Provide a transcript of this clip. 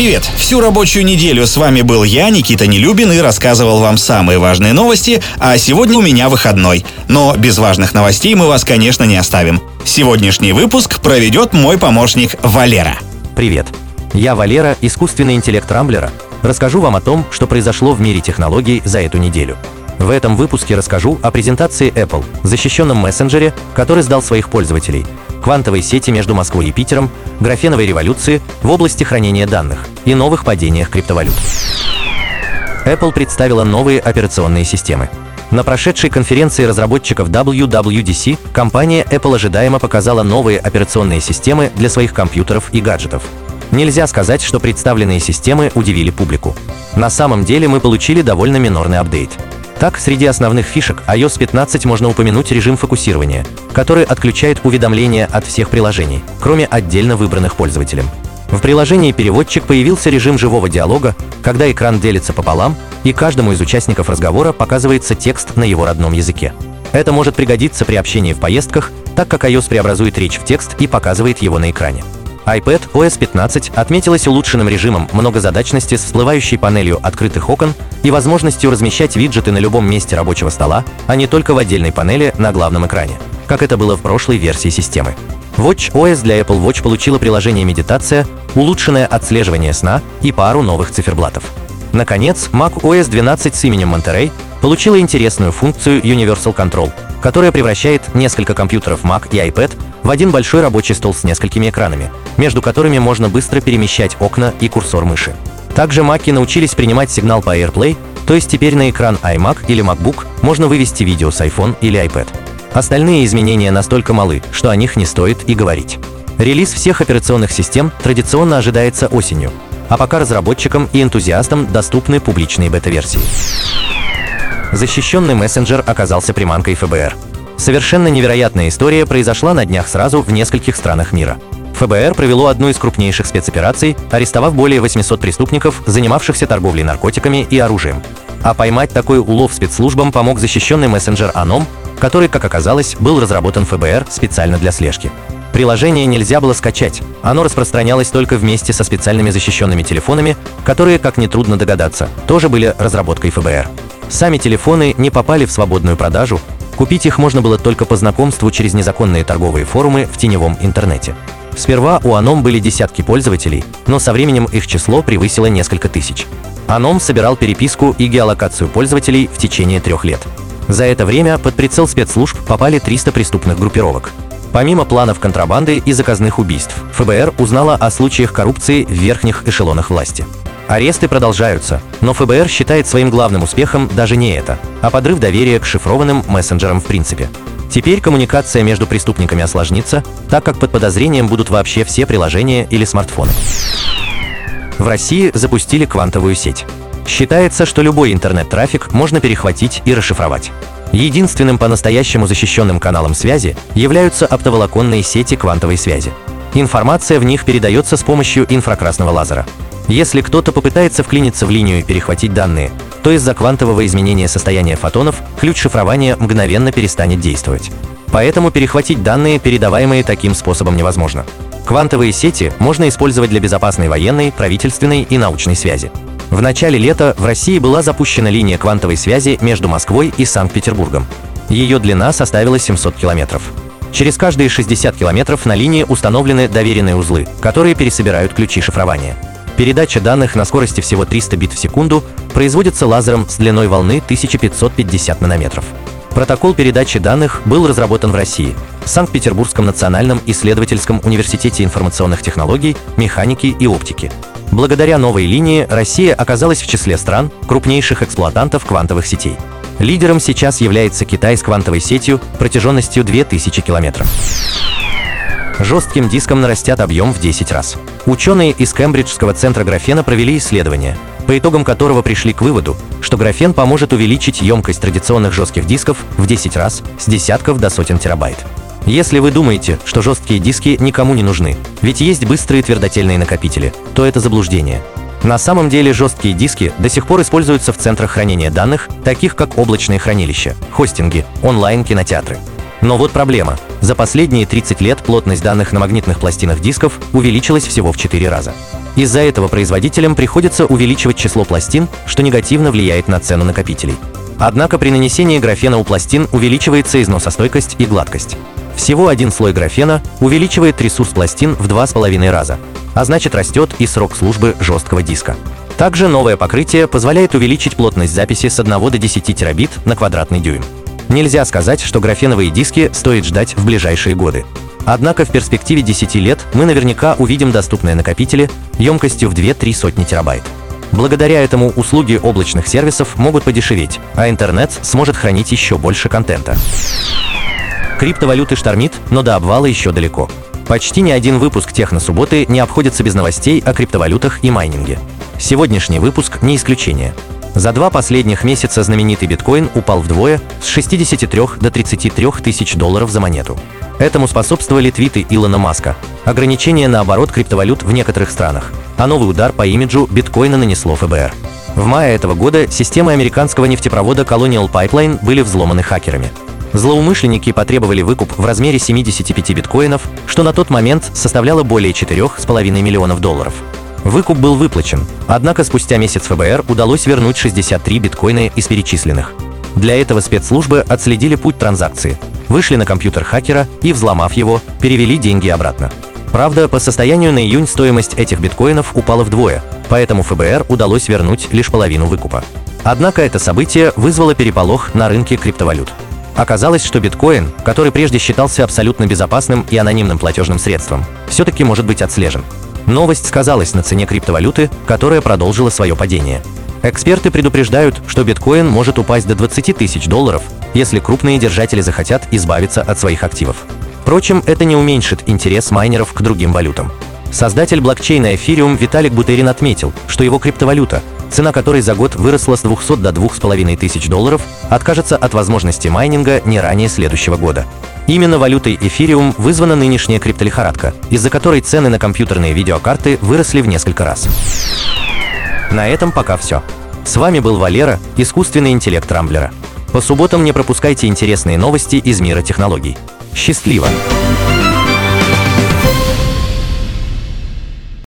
Привет! Всю рабочую неделю с вами был я, Никита Нелюбин, и рассказывал вам самые важные новости, а сегодня у меня выходной. Но без важных новостей мы вас, конечно, не оставим. Сегодняшний выпуск проведет мой помощник Валера. Привет! Я Валера, искусственный интеллект Рамблера. Расскажу вам о том, что произошло в мире технологий за эту неделю. В этом выпуске расскажу о презентации Apple, защищенном мессенджере, который сдал своих пользователей, квантовой сети между Москвой и Питером, графеновой революции в области хранения данных и новых падениях криптовалют. Apple представила новые операционные системы. На прошедшей конференции разработчиков WWDC компания Apple ожидаемо показала новые операционные системы для своих компьютеров и гаджетов. Нельзя сказать, что представленные системы удивили публику. На самом деле мы получили довольно минорный апдейт – так, среди основных фишек iOS 15 можно упомянуть режим фокусирования, который отключает уведомления от всех приложений, кроме отдельно выбранных пользователем. В приложении «Переводчик» появился режим живого диалога, когда экран делится пополам, и каждому из участников разговора показывается текст на его родном языке. Это может пригодиться при общении в поездках, так как iOS преобразует речь в текст и показывает его на экране iPad OS 15 отметилась улучшенным режимом многозадачности с всплывающей панелью открытых окон и возможностью размещать виджеты на любом месте рабочего стола, а не только в отдельной панели на главном экране, как это было в прошлой версии системы. Watch OS для Apple Watch получила приложение «Медитация», улучшенное отслеживание сна и пару новых циферблатов. Наконец, Mac OS 12 с именем Monterey получила интересную функцию Universal Control, которая превращает несколько компьютеров Mac и iPad в один большой рабочий стол с несколькими экранами, между которыми можно быстро перемещать окна и курсор мыши. Также Маки научились принимать сигнал по AirPlay, то есть теперь на экран iMac или MacBook можно вывести видео с iPhone или iPad. Остальные изменения настолько малы, что о них не стоит и говорить. Релиз всех операционных систем традиционно ожидается осенью, а пока разработчикам и энтузиастам доступны публичные бета-версии. Защищенный мессенджер оказался приманкой ФБР. Совершенно невероятная история произошла на днях сразу в нескольких странах мира. ФБР провело одну из крупнейших спецопераций, арестовав более 800 преступников, занимавшихся торговлей наркотиками и оружием. А поймать такой улов спецслужбам помог защищенный мессенджер Anom, который, как оказалось, был разработан ФБР специально для слежки. Приложение нельзя было скачать, оно распространялось только вместе со специальными защищенными телефонами, которые, как нетрудно догадаться, тоже были разработкой ФБР. Сами телефоны не попали в свободную продажу, купить их можно было только по знакомству через незаконные торговые форумы в теневом интернете. Сперва у Anom были десятки пользователей, но со временем их число превысило несколько тысяч. Anom собирал переписку и геолокацию пользователей в течение трех лет. За это время под прицел спецслужб попали 300 преступных группировок. Помимо планов контрабанды и заказных убийств, ФБР узнала о случаях коррупции в верхних эшелонах власти. Аресты продолжаются, но ФБР считает своим главным успехом даже не это, а подрыв доверия к шифрованным мессенджерам в принципе. Теперь коммуникация между преступниками осложнится, так как под подозрением будут вообще все приложения или смартфоны. В России запустили квантовую сеть. Считается, что любой интернет-трафик можно перехватить и расшифровать. Единственным по-настоящему защищенным каналом связи являются оптоволоконные сети квантовой связи. Информация в них передается с помощью инфракрасного лазера. Если кто-то попытается вклиниться в линию и перехватить данные, то из-за квантового изменения состояния фотонов ключ шифрования мгновенно перестанет действовать. Поэтому перехватить данные, передаваемые таким способом, невозможно. Квантовые сети можно использовать для безопасной военной, правительственной и научной связи. В начале лета в России была запущена линия квантовой связи между Москвой и Санкт-Петербургом. Ее длина составила 700 километров. Через каждые 60 километров на линии установлены доверенные узлы, которые пересобирают ключи шифрования. Передача данных на скорости всего 300 бит в секунду производится лазером с длиной волны 1550 нанометров. Протокол передачи данных был разработан в России, в Санкт-Петербургском национальном исследовательском университете информационных технологий, механики и оптики. Благодаря новой линии Россия оказалась в числе стран, крупнейших эксплуатантов квантовых сетей. Лидером сейчас является Китай с квантовой сетью протяженностью 2000 километров жестким диском нарастят объем в 10 раз. Ученые из Кембриджского центра графена провели исследование, по итогам которого пришли к выводу, что графен поможет увеличить емкость традиционных жестких дисков в 10 раз с десятков до сотен терабайт. Если вы думаете, что жесткие диски никому не нужны, ведь есть быстрые твердотельные накопители, то это заблуждение. На самом деле жесткие диски до сих пор используются в центрах хранения данных, таких как облачные хранилища, хостинги, онлайн-кинотеатры. Но вот проблема. За последние 30 лет плотность данных на магнитных пластинах дисков увеличилась всего в 4 раза. Из-за этого производителям приходится увеличивать число пластин, что негативно влияет на цену накопителей. Однако при нанесении графена у пластин увеличивается износостойкость и гладкость. Всего один слой графена увеличивает ресурс пластин в 2,5 раза, а значит растет и срок службы жесткого диска. Также новое покрытие позволяет увеличить плотность записи с 1 до 10 терабит на квадратный дюйм. Нельзя сказать, что графеновые диски стоит ждать в ближайшие годы. Однако в перспективе 10 лет мы наверняка увидим доступные накопители емкостью в 2-3 сотни терабайт. Благодаря этому услуги облачных сервисов могут подешеветь, а интернет сможет хранить еще больше контента. Криптовалюты штормит, но до обвала еще далеко. Почти ни один выпуск Техно-субботы не обходится без новостей о криптовалютах и майнинге. Сегодняшний выпуск не исключение. За два последних месяца знаменитый биткоин упал вдвое с 63 до 33 тысяч долларов за монету. Этому способствовали твиты Илона Маска, ограничение на оборот криптовалют в некоторых странах, а новый удар по имиджу биткоина нанесло ФБР. В мае этого года системы американского нефтепровода Colonial Pipeline были взломаны хакерами. Злоумышленники потребовали выкуп в размере 75 биткоинов, что на тот момент составляло более 4,5 миллионов долларов. Выкуп был выплачен, однако спустя месяц ФБР удалось вернуть 63 биткоина из перечисленных. Для этого спецслужбы отследили путь транзакции, вышли на компьютер хакера и, взломав его, перевели деньги обратно. Правда, по состоянию на июнь стоимость этих биткоинов упала вдвое, поэтому ФБР удалось вернуть лишь половину выкупа. Однако это событие вызвало переполох на рынке криптовалют. Оказалось, что биткоин, который прежде считался абсолютно безопасным и анонимным платежным средством, все-таки может быть отслежен. Новость сказалась на цене криптовалюты, которая продолжила свое падение. Эксперты предупреждают, что биткоин может упасть до 20 тысяч долларов, если крупные держатели захотят избавиться от своих активов. Впрочем, это не уменьшит интерес майнеров к другим валютам. Создатель блокчейна Ethereum Виталик Бутерин отметил, что его криптовалюта, цена которой за год выросла с 200 до 2,5 тысяч долларов, откажется от возможности майнинга не ранее следующего года. Именно валютой Ethereum вызвана нынешняя криптолихорадка, из-за которой цены на компьютерные видеокарты выросли в несколько раз. На этом пока все. С вами был Валера, искусственный интеллект Рамблера. По субботам не пропускайте интересные новости из мира технологий. Счастливо!